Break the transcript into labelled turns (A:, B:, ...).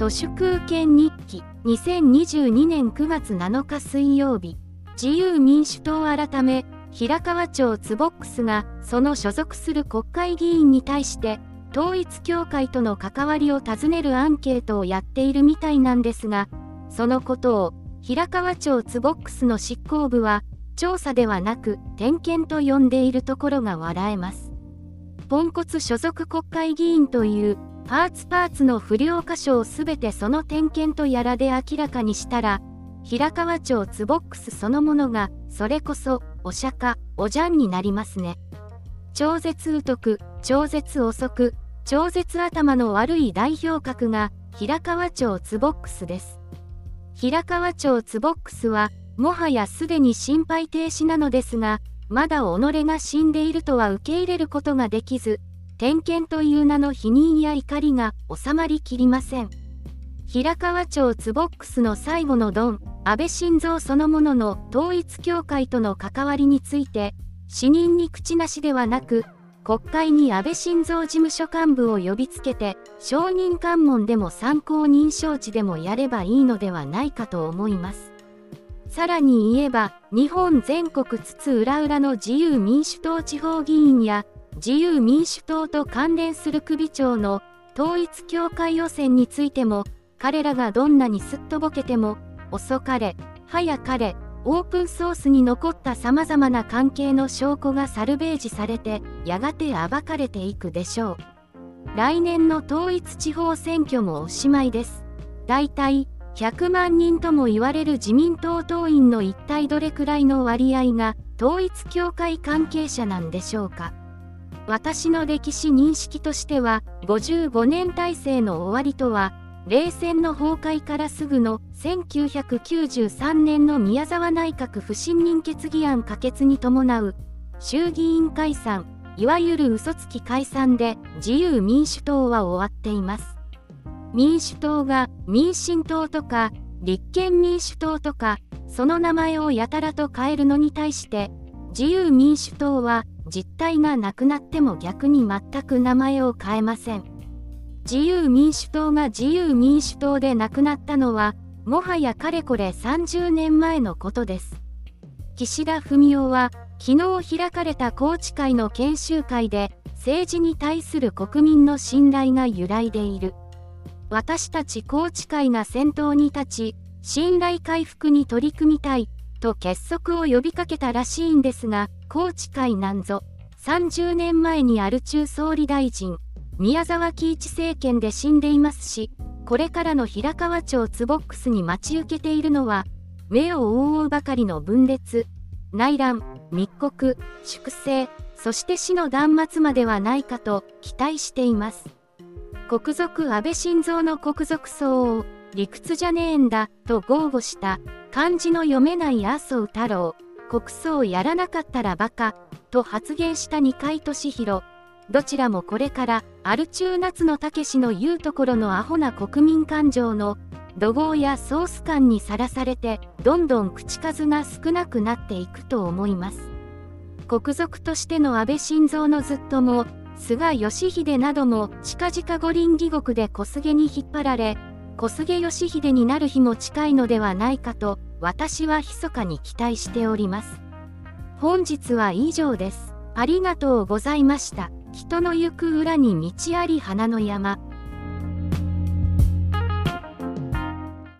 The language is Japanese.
A: 都市空権日記2022年9月7日水曜日。自由民主党改め平川町ツボックスがその所属する国会議員に対して統一教会との関わりを尋ねるアンケートをやっているみたいなんですがそのことを平川町ツボックスの執行部は調査ではなく点検と呼んでいるところが笑えます。ポンコツ所属国会議員というパーツパーツの不良箇所をすべてその点検とやらで明らかにしたら平川町ツボックスそのものがそれこそお釈迦おじゃんになりますね。超絶疎く超絶遅く超絶頭の悪い代表格が平川町ツボックスです。平川町ツボックスはもはやすでに心肺停止なのですがまだ己が死んでいるとは受け入れることができず点検という名の否認や怒りが収まりきりません。平川町ツボックスの最後のドン安倍晋三そのものの統一教会との関わりについて死人に口なしではなく国会に安倍晋三事務所幹部を呼びつけて証人喚問でも参考人招致でもやればいいのではないかと思います。さらに言えば日本全国津々浦々の自由民主党地方議員や自由民主党と関連する首長の統一教会予選についても彼らがどんなにすっとぼけても遅かれ早かれオープンソースに残ったさまざまな関係の証拠がサルベージされてやがて暴かれていくでしょう。来年の統一地方選挙もおしまいです。だいたい100万人とも言われる自民党党員の一体どれくらいの割合が統一教会関係者なんでしょうか。私の歴史認識としては55年体制の終わりとは冷戦の崩壊からすぐの1993年の宮沢内閣不信任決議案可決に伴う衆議院解散いわゆる嘘つき解散で自由民主党は終わっています。民主党が民進党とか立憲民主党とかその名前をやたらと変えるのに対して自由民主党は実態がなくなっても逆に全く名前を変えません。自由民主党が自由民主党でなくなったのはもはやかれこれ30年前のことです。岸田文雄は昨日開かれた宏池会の研修会で政治に対する国民の信頼が揺らいでいる。私たち宏池会が先頭に立ち信頼回復に取り組みたい。と結束を呼びかけたらしいんですが宏池会なんぞ30年前にアル中総理大臣宮沢喜一政権で死んでいますしこれからの平川町ツボックスに待ち受けているのは目を覆うばかりの分裂内乱密告粛清そして死の断末まではないかと期待しています。国賊安倍晋三の国賊層を理屈じゃねえんだと豪語した漢字の読めない麻生太郎。国葬やらなかったらバカと発言した二階俊博。どちらもこれからアル中夏のたけしの言うところのアホな国民感情の怒号やソース感にさらされてどんどん口数が少なくなっていくと思います。国賊としての安倍晋三のずっとも菅義偉なども近々五輪義国で小菅に引っ張られ小菅義偉になる日も近いのではないかと私は密かに期待しております。本日は以上です。ありがとうございました。人の行く裏に道あり花の山。